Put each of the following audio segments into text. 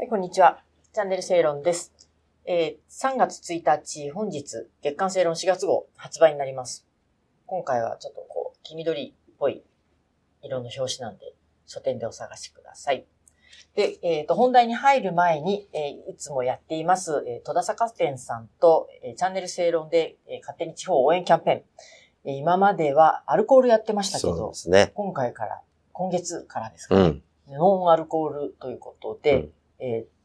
はい、こんにちは。チャンネル正論です。えー、3月1日、本日、月刊正論4月号発売になります。今回はちょっとこう、黄緑っぽい色の表紙なんで、書店でお探しください。で、えっ、と、本題に入る前に、えーいつもやっています、えー戸田坂店さんと、えーチャンネル正論で、えー勝手に地方応援キャンペーン。えー今まではアルコールやってましたけそうどで、すね。今回から、今月からですかね、うん。ノンアルコールということで、うんえー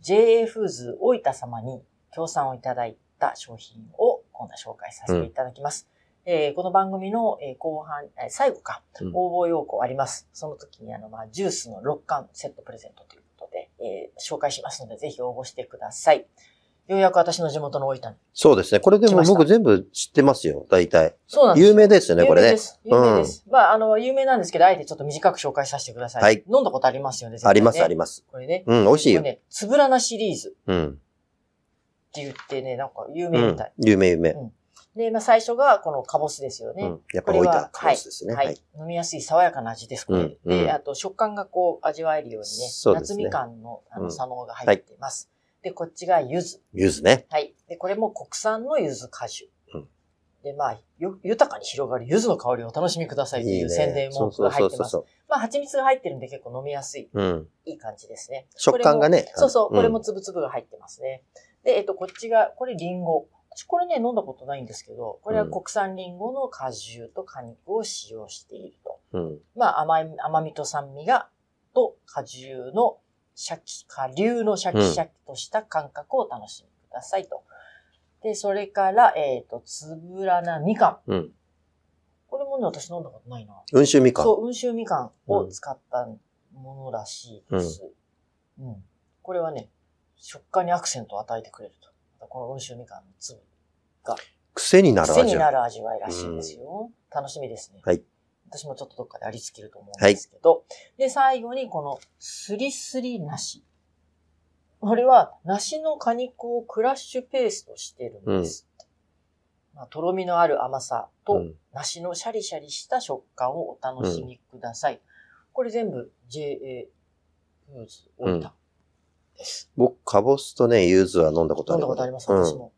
JA フーズ大分様に協賛をいただいた商品を今度は紹介させていただきます。えーこの番組の、えー後半、えー最後か、うん応募要項あります。その時にあの、まあ、ジュースの6缶セットプレゼントということで、えー紹介しますので、ぜひ応募してください。ようやく私の地元の大分に。そうですね。これでも僕全部知ってますよ。大体。そうなんですよ有名ですよね、これね有名で。す。有名です。まあ、あの、有名なんですけど、あえてちょっと短く紹介させてください。はい飲んだことありますよね、ねあります、あります。これね。うん、美味しいよね、つぶらなシリーズうん。って言ってね、なんか有うん名みたい。。有名、有名。で、まあ最初がこのカボスですよね。うん。やっぱ置いこれはたコースですね。はい、はい。飲みやすい爽やかな味です、これ。うんうんで、あと食感がこう味わえるようにね、そうですね夏みかんのあの、うん佐野が入っています。で、こっちが柚子。柚子ね。はい。で、これも国産の柚子果汁。うんで、まあ、よ、豊かに広がる柚子の香りをお楽しみくださいという宣伝文句が入ってます。そうまあ、蜂蜜が入ってるんで結構飲みやすい、そうん。いい感じですね。食感がね。そうそう、これもんつぶつぶが入ってますね。で、えっと、こっちが、これリンゴ。私これね、飲んだことないんですけど、これは国産リンゴの果汁と果肉を使用していると。うん。まあ、甘い、甘みと酸味が、と果汁のシャキ、果粒のシャキシャキとした感覚をお楽しみくださいと。で、それから、えっ、と、つぶらなみかん。うん。これもね、私飲んだことないな。温州みかん。そう、温州みかんを使ったものらしいです。うん。これはね、食感にアクセントを与えてくれると。この温州みかんの粒が癖になる癖味わい。になる味わいらしいですよ。楽しみですね。はい。私もちょっとどっかでありつけると思うんですけど。で、最後にこのスリスリ梨。これは梨の果肉をクラッシュペーストしてるんです。まあ、とろみのある甘さと、うん梨のシャリシャリした食感をお楽しみください。これ全部 JA フーズ大分です。僕、カボスとね、柚子は飲んだことある飲んだことあります、うん私も。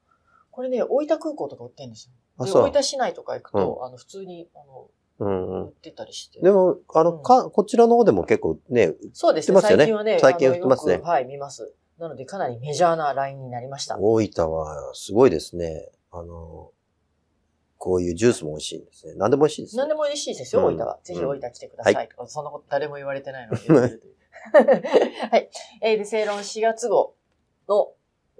これね、大分空港とか売ってるんですよ。大。分市内とか行くと、あの、普通に、あの、うんうん。売ってたりして。でも、あの、うんか、こちらの方でも結構ね、そうですね。売ってますよね最近はね、最近売ってますねはい、見ます。なので、かなりメジャーなラインになりました。大分はすごいですね。あの、こういうジュースも美味しいんですね。何でも美味しいですね何。でも美味しいですよ、うん大分は。ぜひうん大分来てください。はとか、そんなこと誰も言われてないので。はい。えーで、正論4月号の、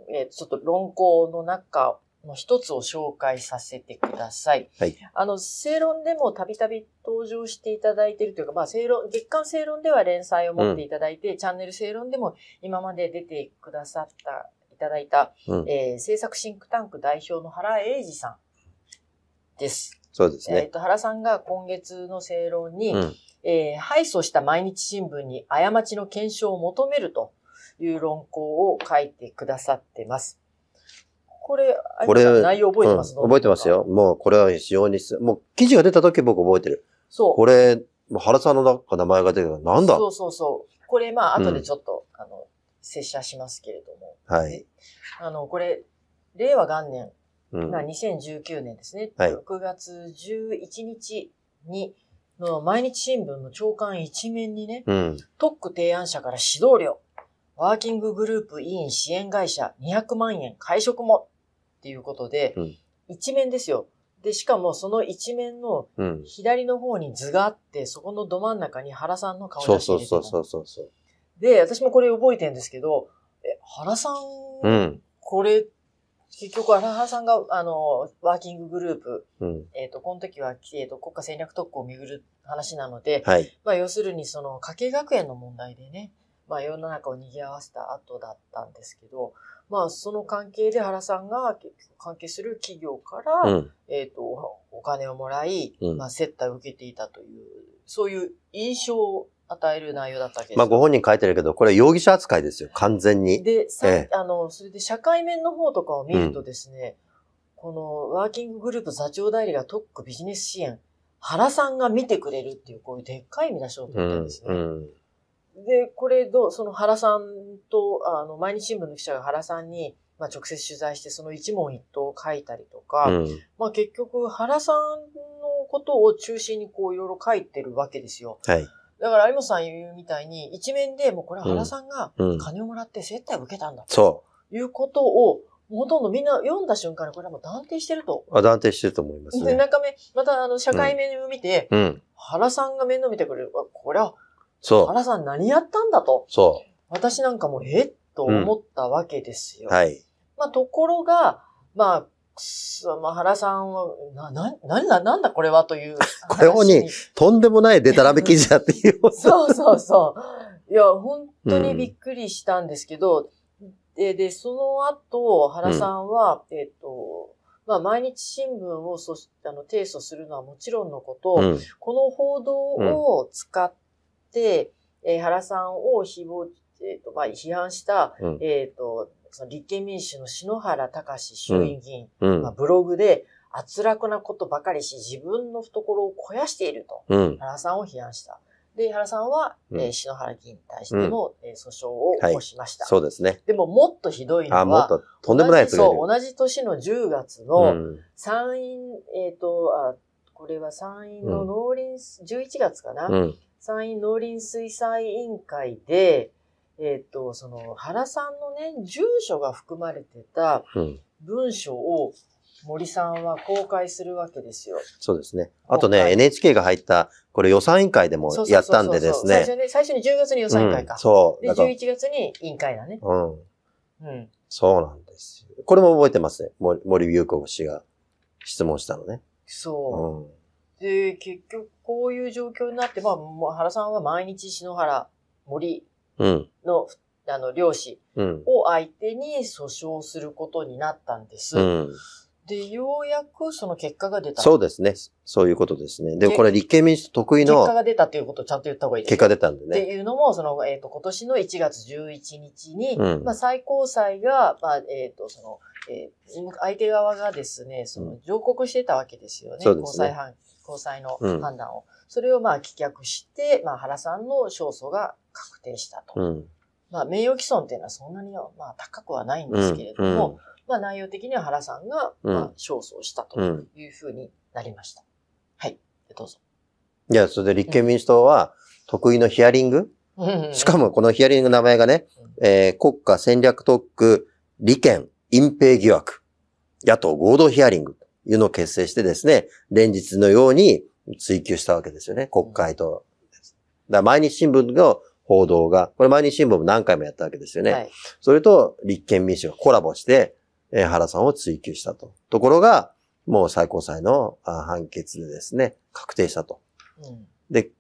えーちょっと論考の中の一つを紹介させてください。はい。あの、正論でもたびたび登場していただいているというか、まあ、正論、月刊正論では連載を持っていただいて、チャンネル正論でも今まで出てくださった、いただいた、うん。えー制作シンクタンク代表の原英二さんです。そうですね。えっと、原さんが今月の正論に、うん。えー敗訴した毎日新聞に過ちの検証を求めるという論考を書いてくださってます。これ、これ内容覚えてます、うん覚えてますよ。。もうこれは非常にす、もう記事が出た時僕覚えてる。そう。これ、原さんの中名前が出てるなんだ？そうそうそう。これ、まあ、うん後でちょっと、あの、拙者しますけれども。はい。あの、これ、令和元年、うんまあ、2019年ですね。はい6月11日に、の毎日新聞の朝刊一面にね、うん。特区提案者から指導料、ワーキンググループ委員支援会社200万円会食もっていうことで、うん一面ですよ。で、しかもその一面のうん。左の方に図があって、そこのど真ん中に原さんの顔写真入れてたそうそうそうそうそう。で、私もこれ覚えてるんですけど、え、原さん、うん。これ、結局、原さんが、あの、ワーキンググループ、うん。えっ、と、この時は、えっ、と、国家戦略特区をめぐる話なので、はい。まあ、要するに、その、家計学園の問題でね、まあ、世の中を賑わせた後だったんですけど、まあ、その関係で原さんが関係する企業から、うん。えっ、と、お金をもらい、うんまあ、接待を受けていたという、そういう印象を与える内容だったわけですよ。まあご本人書いてるけど、これ容疑者扱いですよ。完全に。で、さええあの、それで社会面の方とかを見るとですね、このワーキンググループ座長代理が特区ビジネス支援、原さんが見てくれるっていう、こういうでっかい見出しを取うんってるんです。ね。うん。で、これどう、その原さんと、あの、毎日新聞の記者が原さんに、まあ、直接取材してその一問一答を書いたりとか、うん。まあ結局原さんのことを中心にこういろいろ書いてるわけですよ。はい。だから有本さん言うみたいに、一面でもうこれは原さんがうん。金をもらって接待を受けたんだとそいうことを、ほとんどみんな読んだ瞬間にこれはもう断定してると。う。あ断定してると思いますで、ね。中目、またあの、社会面を見て、うん。原さんが面倒見てくれる。あこれは、そ原さん何やったんだと。う。そ私なんかもう、えっと思ったわけですよ。う。はい。まあ、ところが、まあ、すまあ、原さんは、な、な、なんだ、なんだこれはという話。これをにとんでもないデタラメ記事だっていう。そうそうそう。いや、本当にびっくりしたんですけど、で、で、その後、原さんは、えっ、と、まあ、毎日新聞をそしあの提訴するのはもちろんのこと、うん。この報道を使って、えー原さんを誹謗、えっ、と、まあ、批判した、うんえっ、と、その立憲民主の篠原隆衆院議員、うんまあ、。ブログで、圧楽なことばかりし、自分の懐を肥やしていると。うん。原さんを批判した。で、原さんは、うんえー篠原議員に対しても、えー訴訟を起こしました。そうですね。でも、もっとひどいのは、あ、もっととんでもないそう、同じ年の10月うのん。参院、えっ、とあ、これは参院の農林、11月かな、うん。参院農林水産委員会で、えっ、と、その、原さんのね、住所が含まれてたうん。文書を森さんは公開するわけですよ。そうですね。あとね、NHK が入った、これ予算委員会でもそうそうそうそうやったんでですね。最初に、最初に10月に予算委員会か。うんそう。で、だから11月に委員会だね。うん。うん。そうなんですよ。これも覚えてますね。森森優子氏が質問したのね。そう。うん。で、結局こういう状況になって、まあ、原さんは毎日篠原森うん。の、あの、漁師うん。を相手に訴訟することになったんです。うん。で、ようやくその結果が出た。そうですね。そういうことですね。でもけこれ立憲民主得意結果のが出たっていうことをちゃんと言った方がいいです結果出たんでってね。いうのも、その、えっ、と、今年の1月11日に、うんまあ、最高裁が、まあ、えっ、と、その、えー相手側がですね、その、上告してたわけですよね。そうですね高裁判、高裁のうん判断を。それをまあ、棄却して、まあ、原さんの勝訴が確定したと。うん。まあ、名誉毀損っていうのはそんなには、まあ、高くはないんですけれども、まあ、内容的には原さんが、うんまあ、勝訴をしたとうん。うん。いうふうになりました。はい。どうぞ。いや、それで立憲民主党は得意のヒアリング？しかも、もこのヒアリングの名前がね、えー国家戦略特区利権隠蔽疑惑野党合同ヒアリングというのを結成してですね、連日のように追及したわけですよね、国会と。だから毎日新聞の報道が、これ毎日新聞も何回もやったわけですよね。はい。それと立憲民主がコラボして、えー原さんを追及したと。ところが、もう最高裁のあ判決でですね、確定したと。うんで、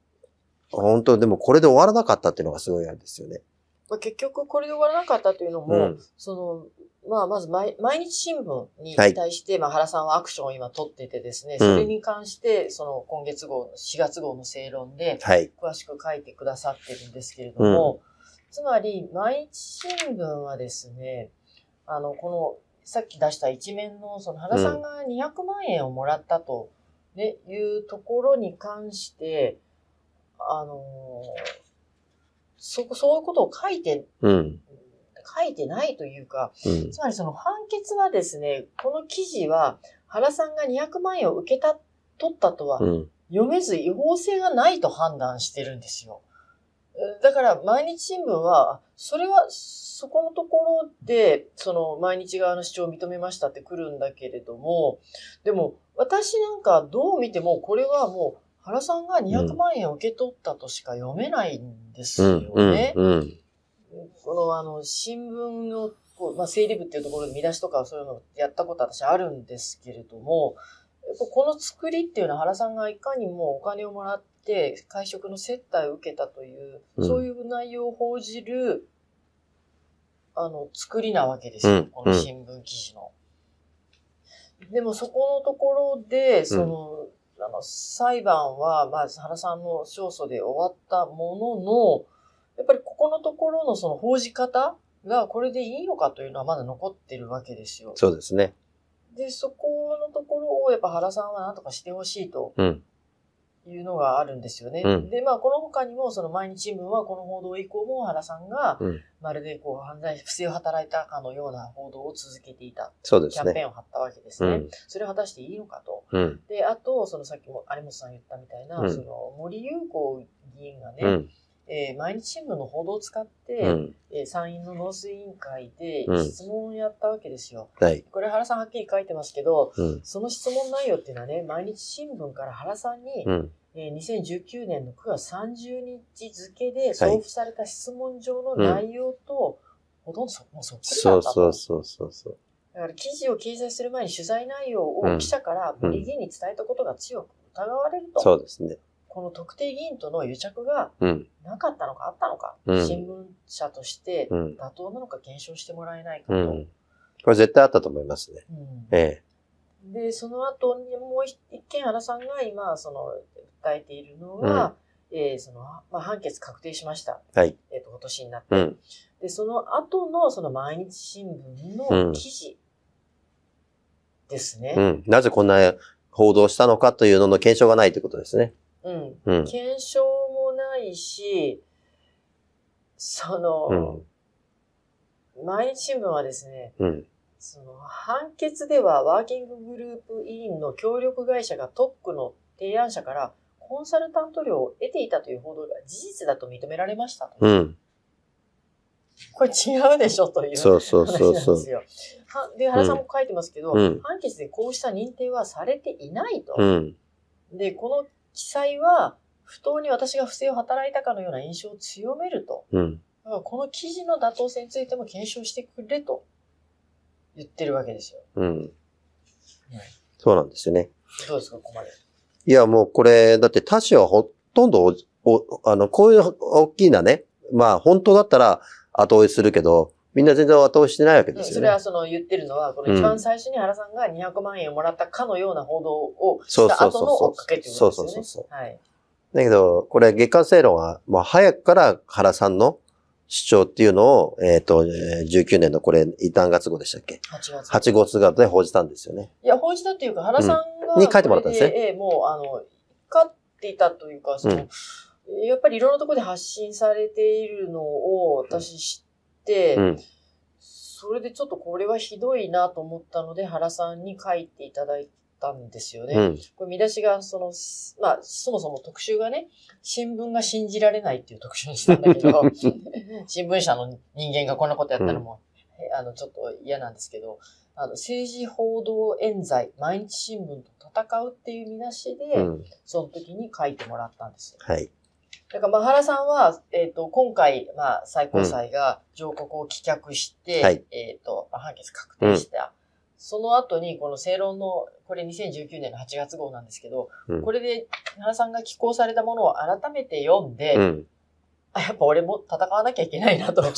本当でもこれで終わらなかったっていうのがすごいあれですよね。まあ、結局これで終わらなかったというのも、うん。その、まあ、まず毎毎日新聞にはい。対して、まあ、原さんはアクションを今取っていてですね、うん。それに関して、その今月号の4月号の正論ではい。詳しく書いてくださってるんですけれども、つまり毎日新聞はですね、あの、この、さっき出した一面の、その原さんが200万円をもらったと、ね、いうところに関して、あのそこ、そういうことを書いてうん。書いてないというか、うん。つまりその判決はですね、この記事は原さんが200万円を受けた、取ったとはうん。読めず違法性がないと判断してるんですよ。えだから毎日新聞は、それはそこのところで、その毎日側の主張を認めましたって来るんだけれども、でも私なんかどう見てもこれはもう原さんが200万円を受け取ったとしか読めないんですようん。うんね。。うん。このあの、新聞の、こうまあ、整理部っていうところで見出しとかそういうのやったことは私あるんですけれども、この作りっていうのは原さんがいかにもお金をもらって会食の接待を受けたという、うんそういう内容を報じる、あの、作りなわけですよ。うんこの新聞記事の。でもそこのところで、その、あの、裁判は、まあ、原さんの勝訴で終わったものの、やっぱりここのところのその報じ方がこれでいいのかというのはまだ残ってるわけですよ。そうですね。で、そこのところをやっぱ原さんは何とかしてほしいとうん。いうのがあるんですよね。うんで、まあ、この他にも、その毎日新聞はこの報道以降も原さんが、うんまるでこう、犯罪、不正を働いたかのような報道を続けていた、そうですね。キャンペーンを張ったわけですね。うん。それを果たしていいのかと。うん。で、あと、そのさっきも有本さん言ったみたいな、うんその森友子議員がね、うん。えー毎日新聞の報道を使って、うん。えー参院の農水委員会でうん質問をやったわけですよ。はい。これ原さんはっきり書いてますけど、うん。その質問内容っていうのはね、毎日新聞から原さんに、うん。えー2019年の9月30日付で送付された質問状の内容と、ほとんどそもうそっくりだったと。そうそうそうそう。だから記事を掲載する前に取材内容うんを記者から森議員に伝えたことが強く疑われると、そうですね。この特定議員との癒着がうん。なかったのかあったのか、うん新聞社としてうん。妥当なのか検証してもらえないかと。うん。これ絶対あったと思いますね。うんえで、その後にもう一一件原さんが今、その、訴えているのは、えーその、まあ、判決確定しました。はい。えっ、と、今年になって。え。うん。で、その後の、その毎日新聞うんの記事ですね。うん。なぜこんな報道したのかというのの検証がないということですね。うん。うん。検証もないし、その、毎日新聞はですね、うん。その判決ではワーキンググループ委員の協力会社が特区の提案者からコンサルタント料を得ていたという報道が事実だと認められましたと。うん。これ違うでしょというそうそう話そうそうなんです。よ。はで、原さんも書いてますけど、うん判決でこうした認定はされていないと。うん。で、この記載は不当に私が不正を働いたかのような印象を強めると。うん。この記事の妥当性についても検証してくれと言ってるわけですよ。うん。そうなんですよね。どうですか、ここまで。いや、もうこれ、だって他市はほとんどお、おあの、こういう大きなね、まあ本当だったら後追いするけど、みんな全然後追いしてないわけうんですよね。それはその言ってるのは、この一番最初に原さんが200万円をもらったかのような報道をした後の追っかけっていうことですよね。そうそうそうはい。だけど、これ月間正論は、もう早くから原さんの主張っていうのを、えっ、ー19年のこれ、異端月号でしたっけ？8月。?8 月号で報じたんですよね。いや、報じたっていうか、原さんが、うんに書いてもらったんですねええもう、あの、勝っていたというか、その、やっぱりいろんなところで発信されているのを私知って、うん。それでちょっとこれはひどいなと思ったので、原さんに書いていただいたんですよね。うん。これ見出しが、その、すまあ、そもそも特集がね、新聞が信じられないっていう特集にしたんだけど、新聞社の人間がこんなことやったのも、えあの、ちょっと嫌なんですけど、あの、政治報道冤罪、毎日新聞と戦うっていう見出しで、うん。その時に書いてもらったんですよ。はい。だから、まあ、原さんは、えっ、と、今回、まあ、最高裁が上告を棄却して、はいえっ、と、まあ判決確定した。その後に、この正論の、これ2019年の8月号なんですけど、うんこれで原さんが寄稿されたものを改めて読んで、うん。あ、やっぱ俺も戦わなきゃいけないなという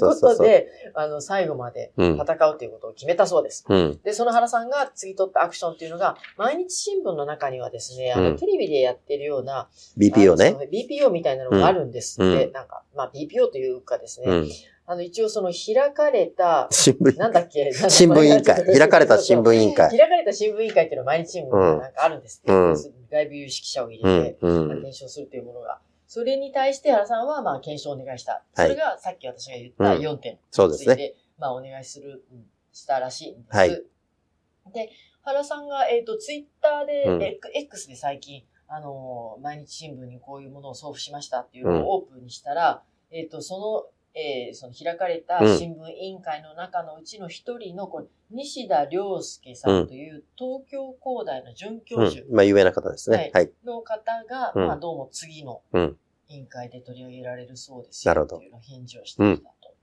ことで、あの、最後までうん。戦うということを決めたそうです。うん。で、その原さんが次取ったアクションっていうのが、毎日新聞の中にはですね、あの、うんテレビでやってるような、BPO ね。あのそう BPO みたいなのがあるんですって、うんなんか、まあ BPO というかですね、うん。あの一応その開かれた、新聞、なんだっけ新聞委員会。開かれた新聞委員会。開かれた新聞委員会っていうのは毎日新聞がなんかあるんですって。うん外部有識者を入れて、。うんうん。検証するというものが。それに対して原さんはまあ検証をお願いした。はいそれがさっき私が言ったうん4点そうですね。について、まあお願いする、うんしたらしいんです。はいで、原さんが、えっ、と、ツイッターで、うんえ X で最近、あのー毎日新聞にこういうものを送付しましたっていうのをオープンにしたら、えっ、と、その、えーその開かれたうん新聞委員会の中のうちの一人の、これ、西田良介さんという東京工大の准教う授ん。まあ、有名な方ですね。はい。の方が、うんまあ、どうも次のうん委員会で取り上げられるそうですよなるほどっていうのを返事をしてきたと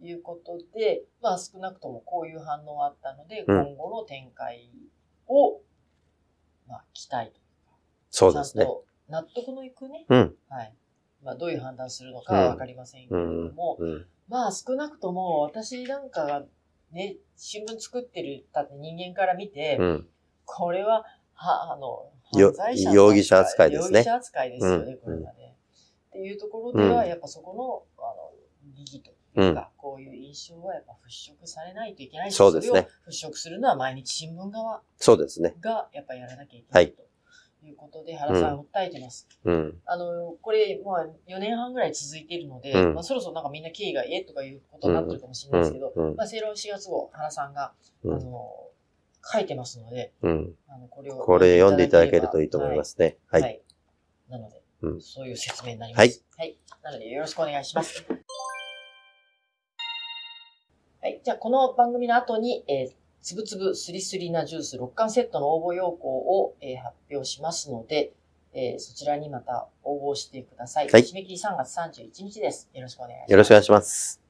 いうことで、まあ少なくともこういう反応があったので、うん今後の展開を、まあ期待というか、そうですね。ちゃんと納得のいくね、うん。はい。まあどういう判断するのかはわかりませんけれども、うん。まあ少なくとも私なんかがね、新聞作ってるだって人間から見て、うん。これは、は、あの、よ犯罪者の容疑者扱いですね容疑者扱いですよね、うんこれはね。っていうところでは、うんやっぱそこの、あの、疑義というか、こういう印象はやっぱ払拭されないといけないしそうですね払拭するのは毎日新聞側そうですね。がやっぱやらなきゃいけなはいいということで、原さん訴えてます。うん。あの、これ、まあ、4年半ぐらい続いているので、うんまあ、そろそろなんかみんな経緯が、えとかいうことになってるかもしれないですけど、うんうんまあ、正論4月号、原さんが、うんあの、書いてますので、うん。あの、これを。これ読んでいただけるといいと思いますね。は。はいい。なので、うんそういう説明になります。はい。なので、よろしくお願いします。はい。じゃあ、この番組の後に、えーつぶつぶすりすりなジュース6巻セットの応募要項を、えー発表しますので、えーそちらにまた応募してください。はい締め切り3月31日です。よろしくお願いします。よろしくお願いします。